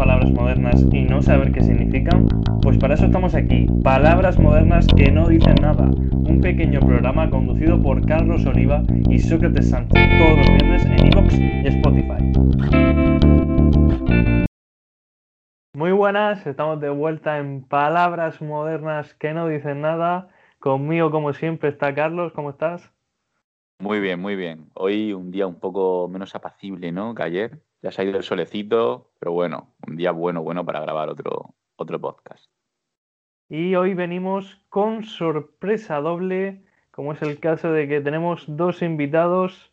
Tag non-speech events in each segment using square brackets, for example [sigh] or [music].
palabras modernas y no saber qué significan? Pues para eso estamos aquí, Palabras Modernas que no dicen nada, un pequeño programa conducido por Carlos Oliva y Sócrates Sánchez todos los viernes en iVoox y Spotify. Muy buenas, estamos de vuelta en Palabras Modernas que no dicen nada. Conmigo, como siempre, está Carlos, ¿cómo estás? Muy bien, muy bien. Hoy un día un poco menos apacible, ¿no? Que ayer. Ya se ha ido el solecito, pero bueno, un día bueno, bueno para grabar otro, otro podcast. Y hoy venimos con sorpresa doble, como es el caso de que tenemos dos invitados,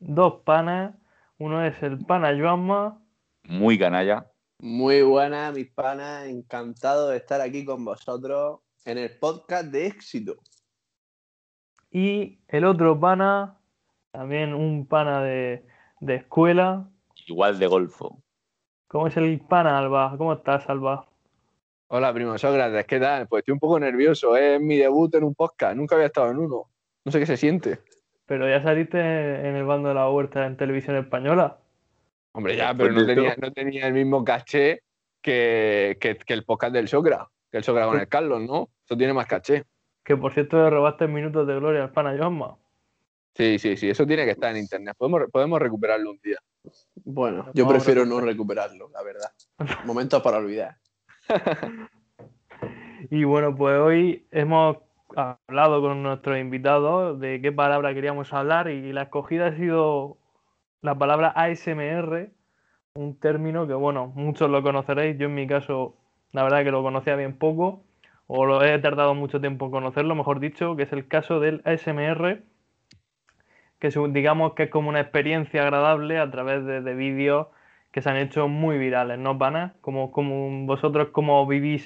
dos panas. Uno es el pana Joanma. Muy canalla. Muy buenas, mis panas. Encantado de estar aquí con vosotros en el podcast de éxito. Y el otro pana, también un pana de, de escuela, igual de golfo. ¿Cómo es el pana, Alba? ¿Cómo estás, Alba? Hola, primo Sócrates, ¿qué tal? Pues estoy un poco nervioso, es mi debut en un podcast, nunca había estado en uno, no sé qué se siente. Pero ya saliste en el bando de la huerta en televisión española. Hombre, ya, pero no tenía, no tenía el mismo caché que, que, el podcast del Socra, que el Socra con el Carlos, ¿no? Eso tiene más caché. Que por cierto le robaste minutos de gloria al pana Johanma. Sí, sí, sí, eso tiene que estar en internet. Podemos, podemos recuperarlo un día. Bueno, yo prefiero no recuperarlo, la verdad. [laughs] Momentos para olvidar. [laughs] y bueno, pues hoy hemos hablado con nuestros invitados de qué palabra queríamos hablar y la escogida ha sido la palabra ASMR, un término que, bueno, muchos lo conoceréis. Yo en mi caso, la verdad que lo conocía bien poco, o lo he tardado mucho tiempo en conocerlo, mejor dicho, que es el caso del ASMR que digamos que es como una experiencia agradable a través de, vídeos que se han hecho muy virales, ¿no, Pana? Como, como vosotros, como vivís,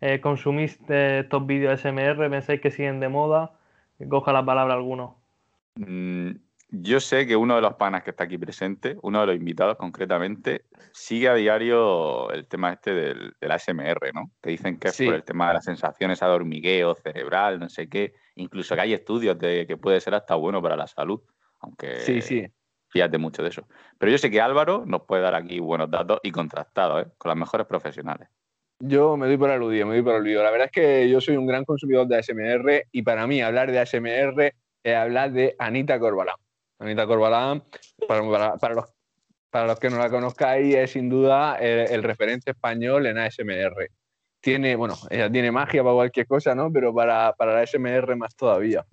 eh, consumís estos vídeos SMR, pensáis que siguen de moda, coja la palabra alguno. Mm, yo sé que uno de los panas que está aquí presente, uno de los invitados concretamente, sigue a diario el tema este del, del ASMR, ¿no? Que dicen que es por el tema de las sensaciones a hormigueo cerebral, no sé qué. Incluso que hay estudios de que puede ser hasta bueno para la salud aunque sí, sí. fíjate mucho de eso. Pero yo sé que Álvaro nos puede dar aquí buenos datos y contrastados, ¿eh? con las mejores profesionales. Yo me doy por aludido, me doy por aludido. La verdad es que yo soy un gran consumidor de ASMR y para mí hablar de ASMR es hablar de Anita Corbalán. Anita Corbalán, para, para, los, para los que no la conozcáis, es sin duda el, referente español en ASMR. Tiene, bueno, ella tiene magia para cualquier cosa, ¿no? Pero para, para la ASMR más todavía.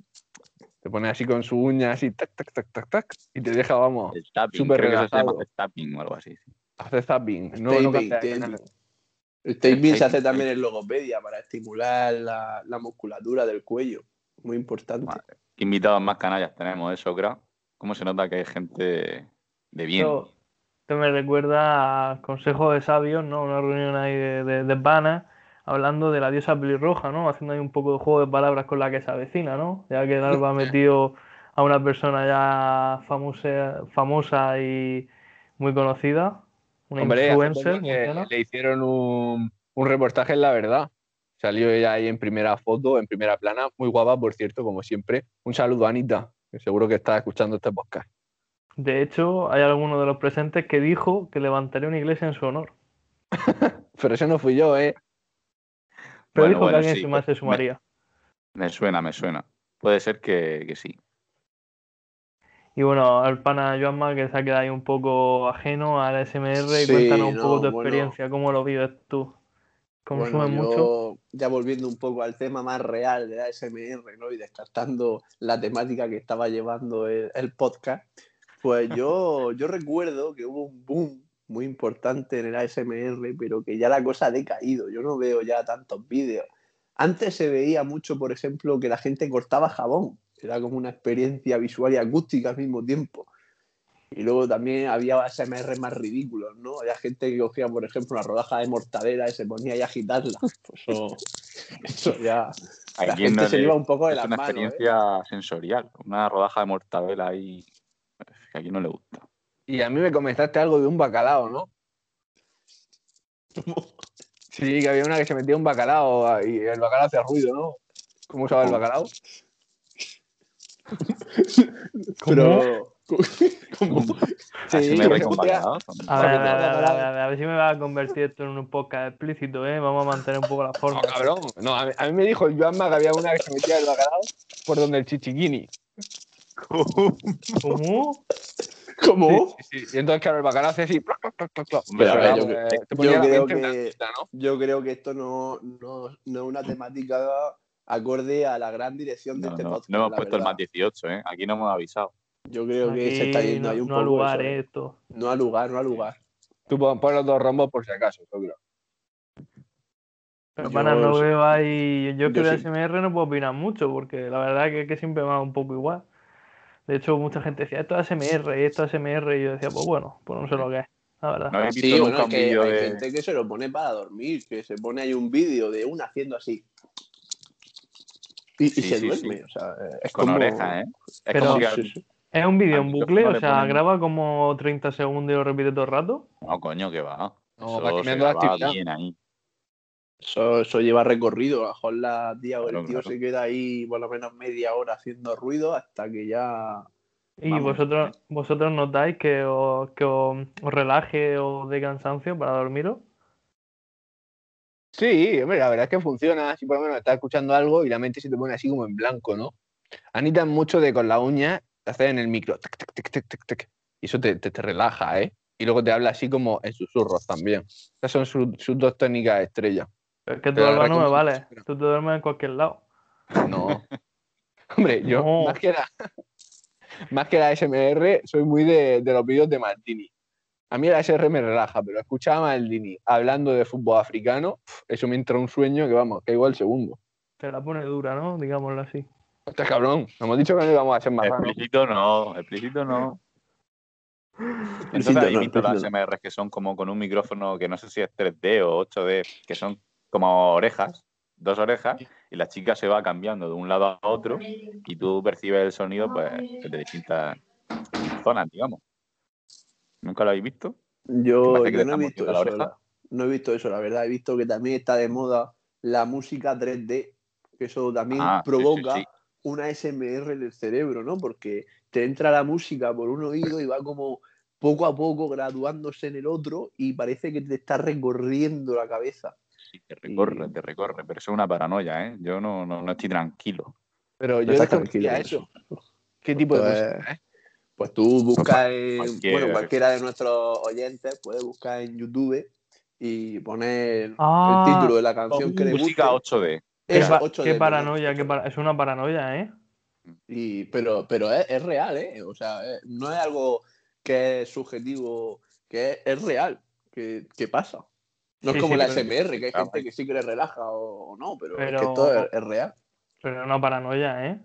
Te pone así con su uña, así, tac, tac, tac, tac, tac, y te deja, vamos, súper relajado. Hace tapping o algo así. Hace tapping. No, el taping se hace también en logopedia para estimular la, la musculatura del cuello. Muy importante. invitados más canallas tenemos, eso, creo. ¿Cómo se nota que hay gente de bien? Esto, me recuerda a consejos de sabios, ¿no? Una reunión ahí de, de, de hablando de la diosa pelirroja, ¿no? Haciendo ahí un poco de juego de palabras con la que se avecina, ¿no? Ya que Alba ha [laughs] metido a una persona ya famosa, famosa y muy conocida, una influencer. le hicieron un, un reportaje en La Verdad. Salió ella ahí en primera foto, en primera plana, muy guapa, por cierto, como siempre. Un saludo, Anita, seguro que está escuchando este podcast. De hecho, hay alguno de los presentes que dijo que levantaría una iglesia en su honor. [laughs] Pero ese no fui yo, ¿eh? Pero dijo que alguien más se sumaría. Me, suena, me suena. Puede ser que, sí. Y bueno, al pana Joanma que se ha quedado ahí un poco ajeno al SMR y cuéntanos un poco tu experiencia, cómo lo vives tú. ¿Consumes mucho? Ya volviendo un poco al tema más real de la SMR ¿no? y descartando la temática que estaba llevando el, el podcast, pues yo, [laughs] yo recuerdo que hubo un boom muy importante en el ASMR, pero que ya la cosa ha decaído. Yo no veo ya tantos vídeos. Antes se veía mucho, por ejemplo, que la gente cortaba jabón. Era como una experiencia visual y acústica al mismo tiempo. Y luego también había ASMR más ridículos, ¿no? Había gente que cogía, por ejemplo, una rodaja de mortadera y se ponía ahí a agitarla. Pues eso, [laughs] eso ya. La gente se iba un poco de la mano. Es una ¿eh? experiencia sensorial. Una rodaja de mortadela ahí. Que aquí no le gusta. Y a mí me comentaste algo de un bacalao, ¿no? Sí, que había una que se metía un bacalao y el bacalao hacía ruido, ¿no? ¿Cómo usaba el bacalao? [laughs] Pero, Como- [laughs] Sí, bacalao. A ver, a ver, a ver, a ver, a ver, a ver si me va a convertir esto en un podcast explícito, ¿eh? Vamos a mantener un poco la forma. No, cabrón. No, a mí, a mí me dijo el Joanma que había una que se metía el bacalao por donde el chichiquini. ¿Cómo? ¿Cómo? Sí, sí, sí. Y entonces, claro, el bacalao hacía así. Pero, ver, yo- eh, yo creo que- cita, ¿no? Yo creo que esto no, no, no es una temática acorde a la gran dirección de No, este no, podcast. no hemos puesto el verdad. más 18, ¿eh? Aquí no hemos avisado. Yo creo que se está yendo no, ahí un no poco. a lugar, eso, ¿eh? Esto. No a lugar, no a lugar. Tú pon, pon los dos rombos por si acaso, seguro. Pero Yo pana, no veo ahí. Yo es que yo de sí. ASMR no puedo opinar mucho, porque la verdad que, que siempre me va un poco igual. De hecho, mucha gente decía, esto es ASMR, y esto es ASMR, y yo decía, pues bueno, pues no sé lo que es, la verdad. ¿No Sí, bueno, es que hay de. gente que se lo pone para dormir, que se pone ahí un vídeo de una haciendo así. Y, se sí, duerme. sí. O sea, es Con como... orejas, ¿eh? Es Pero- como que. Es un vídeo en bucle, o sea, ponen- graba como 30 segundos y lo repite todo el rato. No, coño, que va. No, Eso va se cambiando la graba actividad. bien ahí. Eso, eso lleva recorrido. A lo mejor la tía o el Claro, tío claro. se queda ahí por lo menos media hora haciendo ruido hasta que ya. Y Vamos. vosotros vosotros notáis que os, que os, os relaje o de cansancio para dormiros. Sí, hombre, la verdad es que funciona. Si por lo menos estás escuchando algo y la mente se te pone así como en blanco, ¿no? Anita es mucho de con la uña hacer en el micro. tic, tic, tic, tic, tic, tic, y eso te, te, te relaja, ¿eh? Y luego te habla así como en susurros también. Esas son sus- sus dos técnicas estrellas. Pero es que tu alba no me vale. Tú te duermes en cualquier lado. No. [laughs] Hombre, yo No. más que la [laughs] más que la SMR soy muy de, de los vídeos de Maldini. A mí la SR me relaja, pero escuchar a Maldini hablando de fútbol africano, eso me entra un sueño que vamos, que igual segundo. Te la pone dura, ¿no? Digámoslo así. Este cabrón, nos hemos dicho que no íbamos a ser más. Explícito no, explícito no. Entonces no, visto las SMRs que son como con un micrófono que no sé si es 3D o 8D, que son como orejas, dos orejas, y la chica se va cambiando de un lado a otro y tú percibes el sonido pues de distintas zonas, digamos. ¿Nunca lo habéis visto? Yo, no he visto la eso. oreja. la- no he visto eso, la verdad. He visto que también está de moda la música 3D, que eso también Ah, sí, sí, provoca sí. Una SMR en el cerebro, ¿no? Porque te entra la música por un oído y va como poco a poco graduándose en el otro y parece que te está recorriendo la cabeza. Sí, te recorre, Y- te recorre, pero eso es una paranoia, ¿eh? Yo no, no, no estoy tranquilo. Pero yo estás desconocía tranquilo con eso. ¿Qué tipo de Pues- música, eh? Pues tú buscas en, cualquiera, bueno, cualquiera de nuestros oyentes puede buscar en YouTube y poner Ah, el título de la canción que le guste. Música 8D. Qué, Eso, pa- 8D, qué perdón, paranoia, qué 8D. para- es una paranoia, ¿eh? Y, pero pero es, es real, ¿eh? O sea, eh, no es algo que es subjetivo, que es, es real, que, que pasa. No Sí, es como sí, la pero- SMR, que hay claro. gente que sí que le relaja o, o no, pero, es Pero- que esto es, es real. Pero es una paranoia, ¿eh?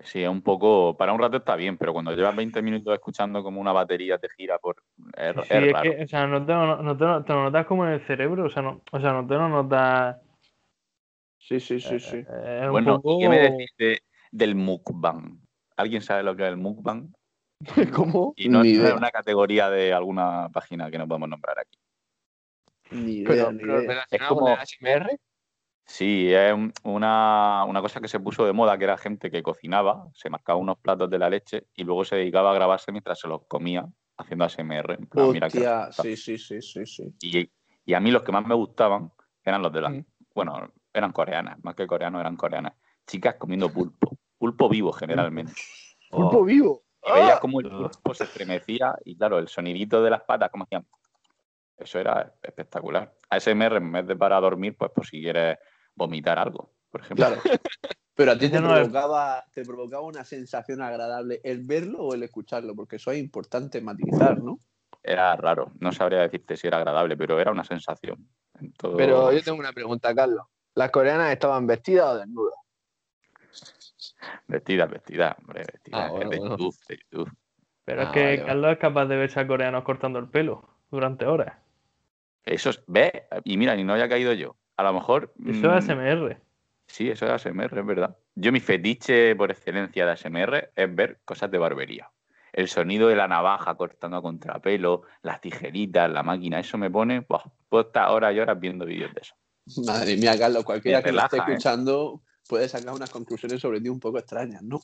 Sí, es un poco. Para un rato está bien, pero cuando llevas 20 minutos escuchando como una batería te gira por. Es, Sí, es es raro. que, o sea, no te, lo- no te, te lo notas como en el cerebro, o sea, no, o sea, no te lo notas. Sí, sí, sí, sí. eh, es un Bueno, poco- ¿y ¿qué me decís de- del mukbang? ¿Alguien sabe lo que es el mukbang? [laughs] ¿Cómo? Y no Ni es idea. una categoría de alguna página que no podemos nombrar aquí. Ni idea, Pero, ni pero idea. relacionado como- con el ASMR. Sí, es un- una, una cosa que se puso de moda, que era gente que cocinaba, se marcaba unos platos de la leche y luego se dedicaba a grabarse mientras se los comía haciendo ASMR. En plan, Hostia, sí, sí, sí, sí, sí. y, y a mí los que más me gustaban eran los de las... Mm. Bueno, eran coreanas, más que coreanos eran coreanas. Chicas comiendo pulpo, pulpo vivo generalmente. [laughs] Pulpo Oh, vivo. Y veías ¡Ah! como el pulpo se estremecía y claro, el sonidito de las patas, como hacían. Eso era espectacular. ASMR en vez de para dormir, pues por si quieres vomitar algo, por ejemplo. Claro. [laughs] Pero a ti te provocaba, te provocaba una sensación agradable el verlo o el escucharlo, porque eso es importante matizar, ¿no? Era raro. No sabría decirte si era agradable, pero era una sensación. en todo- Pero yo tengo una pregunta, Carlos. ¿Las coreanas estaban vestidas o desnudas? Vestidas, vestidas, hombre, vestidas. Ah, bueno, de bueno. YouTube, de YouTube. Pero es Ah, que vale, vale. Carlos es capaz de verse a coreanos cortando el pelo durante horas. Eso es, ve, y mira, ni no haya caído yo. A lo mejor. Eso mm, es ASMR. Sí, eso es ASMR, es verdad. Yo mi fetiche por excelencia de ASMR es ver cosas de barbería. El sonido de la navaja cortando a contrapelo, las tijeritas, la máquina, eso me pone... Buah, puedo estar horas y horas viendo vídeos de eso. [laughs] Madre mía, Carlos, cualquiera que lo esté ¿eh? escuchando puede sacar unas conclusiones sobre ti un poco extrañas, ¿no?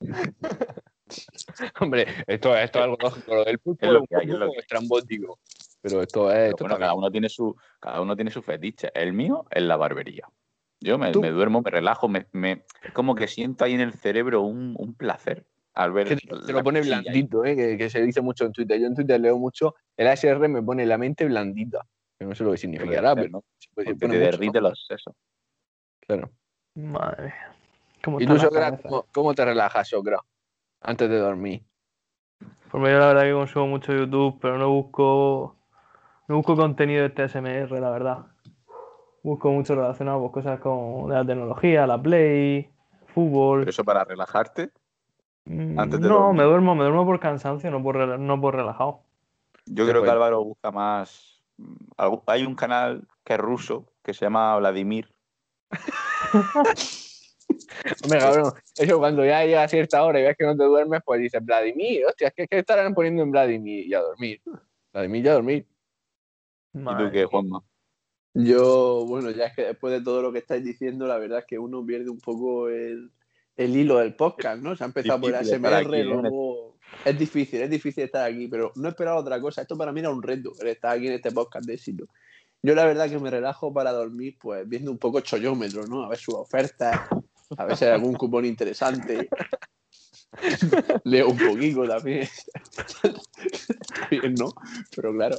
[laughs] Hombre, esto, esto es algo lógico. Lo del pulpo es, lo un que hay, es lo que estrambótico. Pero esto es. Esto Bueno, está cada uno tiene su, cada uno tiene su fetiche. El mío es la barbería. Yo me, duermo, me relajo, me, me- es como que siento ahí en el cerebro un, un placer al ver. Que te, lo pone blandito, ¿eh? que, que se dice mucho en Twitter. Yo en Twitter leo mucho, el ASR me pone la mente blandita. Que no sé lo que significará, ser, pero ¿no? se te derrite ¿no? los sesos. Claro. Madre mía. ¿Cómo ¿Y tú, Socra, cómo, cómo te relajas, Socra? Antes de dormir. Pues yo la verdad que consumo mucho YouTube, pero no busco no busco contenido de este SMR, la verdad. Busco mucho relacionado con cosas como de la tecnología, la Play, fútbol. Pero eso para relajarte. Mm, antes de no, dormir. me duermo, me duermo por cansancio, no por, no por relajado. Yo creo que. Álvaro busca más. Hay un canal que es ruso que se llama Vladimir. [laughs] Hombre, cabrón, eso cuando ya llega a cierta hora y ves que no te duermes, pues dices, Vladimir, hostia, ¿qué, qué estarán poniendo en Vladimir? Y a dormir. Vladimir y a dormir. ¿Y tú qué, Juanma? Yo, bueno, ya es que después de todo lo que estáis diciendo, la verdad es que uno pierde un poco el, el hilo del podcast, ¿no? Se ha empezado por ASMR, luego... Es difícil, es difícil estar aquí, pero no esperaba otra cosa. Esto para mí era un reto, el estar aquí en este podcast de éxito. Yo la verdad que me relajo para dormir, pues viendo un poco chollómetro, ¿no? A ver sus ofertas, a ver si hay algún cupón interesante. Leo un poquito también. Bien, ¿no? Pero claro,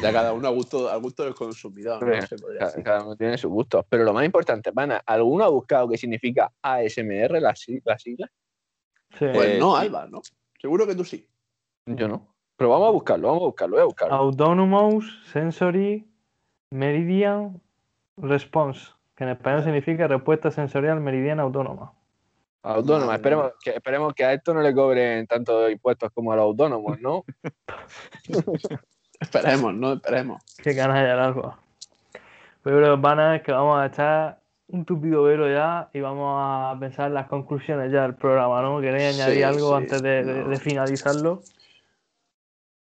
ya cada uno a gusto, a gusto del consumidor, ¿no? Se podría Cada, uno tiene sus gustos. Pero lo más importante, Pana, ¿alguno ha buscado qué significa ASMR, la, la sigla? Sí. Pues Eh, no, sí. Alba, ¿no? Seguro que tú sí. Yo no. Pero vamos a buscarlo, vamos a buscarlo, voy a buscarlo. Autonomous Sensory Meridian Response, que en español significa respuesta sensorial meridiana autónoma. Autónoma, esperemos que, esperemos que a esto no le cobren tanto impuestos como a los autónomos, ¿no? [laughs] Esperemos, ¿no? Esperemos. Qué canalla el algo. Yo creo, Pana, es que vamos a echar un tupido velo ya y vamos a pensar en las conclusiones ya del programa, ¿no? ¿Queréis Sí, añadir algo sí, antes de, de- no. de finalizarlo?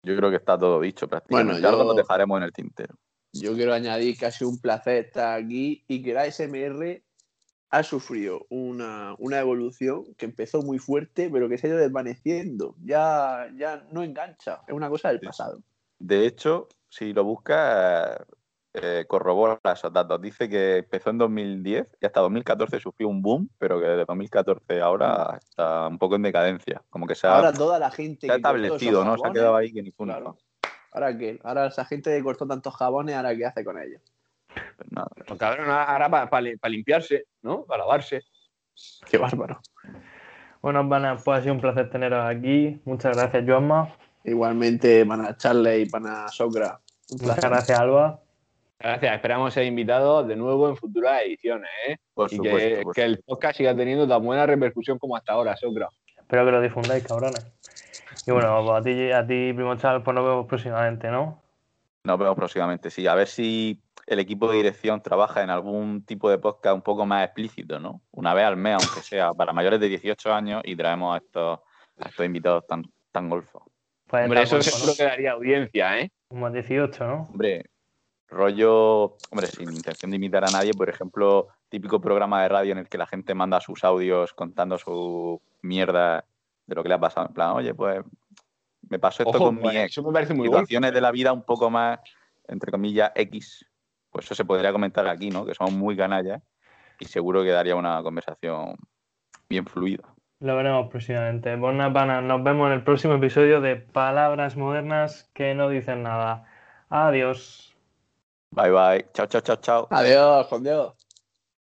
Yo creo que está todo dicho prácticamente. Bueno, yo- Algo nos dejaremos en el tintero. Yo quiero añadir que ha sido un placer estar aquí y que la SMR ha sufrido una, una evolución que empezó muy fuerte, pero que se ha ido desvaneciendo. Ya, ya no engancha. Es una cosa del pasado. De hecho, si lo buscas, eh, corrobora esos datos. Dice que empezó en 2010 y hasta 2014 sufrió un boom, pero que desde 2014 ahora está un poco en decadencia. Como que se ha, Ahora toda la gente se ha que establecido, ¿no? Se ha quedado ahí que ni fu ni claro. fa. ¿Ahora qué? Ahora esa gente que cortó tantos jabones, ¿ahora qué hace con ellos? Pues nada. Pues cabrón, ahora para limpiarse, ¿no? Para lavarse. Qué bárbaro. Bueno, Pana, pues ha sido un placer teneros aquí. Muchas gracias, Joanma. Igualmente, para Charlie y para Socra. Muchas gracias, Alba. Gracias, esperamos ser invitados de nuevo en futuras ediciones, ¿eh? Por y supuesto. que, por que el podcast siga teniendo tan buena repercusión como hasta ahora, Socra. Espero que lo difundáis, cabrones. Y bueno, pues a ti, a ti, primo Charles, pues nos vemos próximamente, ¿no? Nos vemos próximamente, sí. A ver si el equipo de dirección trabaja en algún tipo de podcast un poco más explícito, ¿no? Una vez al mes, aunque sea para mayores de 18 años, y traemos a estos, a estos invitados tan, tan golfos. Pues Hombre, eso golfo, seguro que daría audiencia, ¿eh? ¿no? Como 18, ¿no? Hombre, rollo, hombre, sin intención de imitar a nadie, por ejemplo, típico programa de radio en el que la gente manda sus audios contando su mierda de lo que le ha pasado. En plan, oye, pues me pasó esto Ojo, con pues, mi ex. eso me parece muy situaciones de la vida un poco más, entre comillas, X, pues eso se podría comentar aquí, ¿no? Que somos muy canallas y seguro que daría una conversación bien fluida. Lo veremos próximamente. Pues nada, Pana, nos vemos en el próximo episodio de Palabras Modernas que no dicen nada. Adiós. Bye bye. Chao, chao, chao, chao. Adiós, con Dios.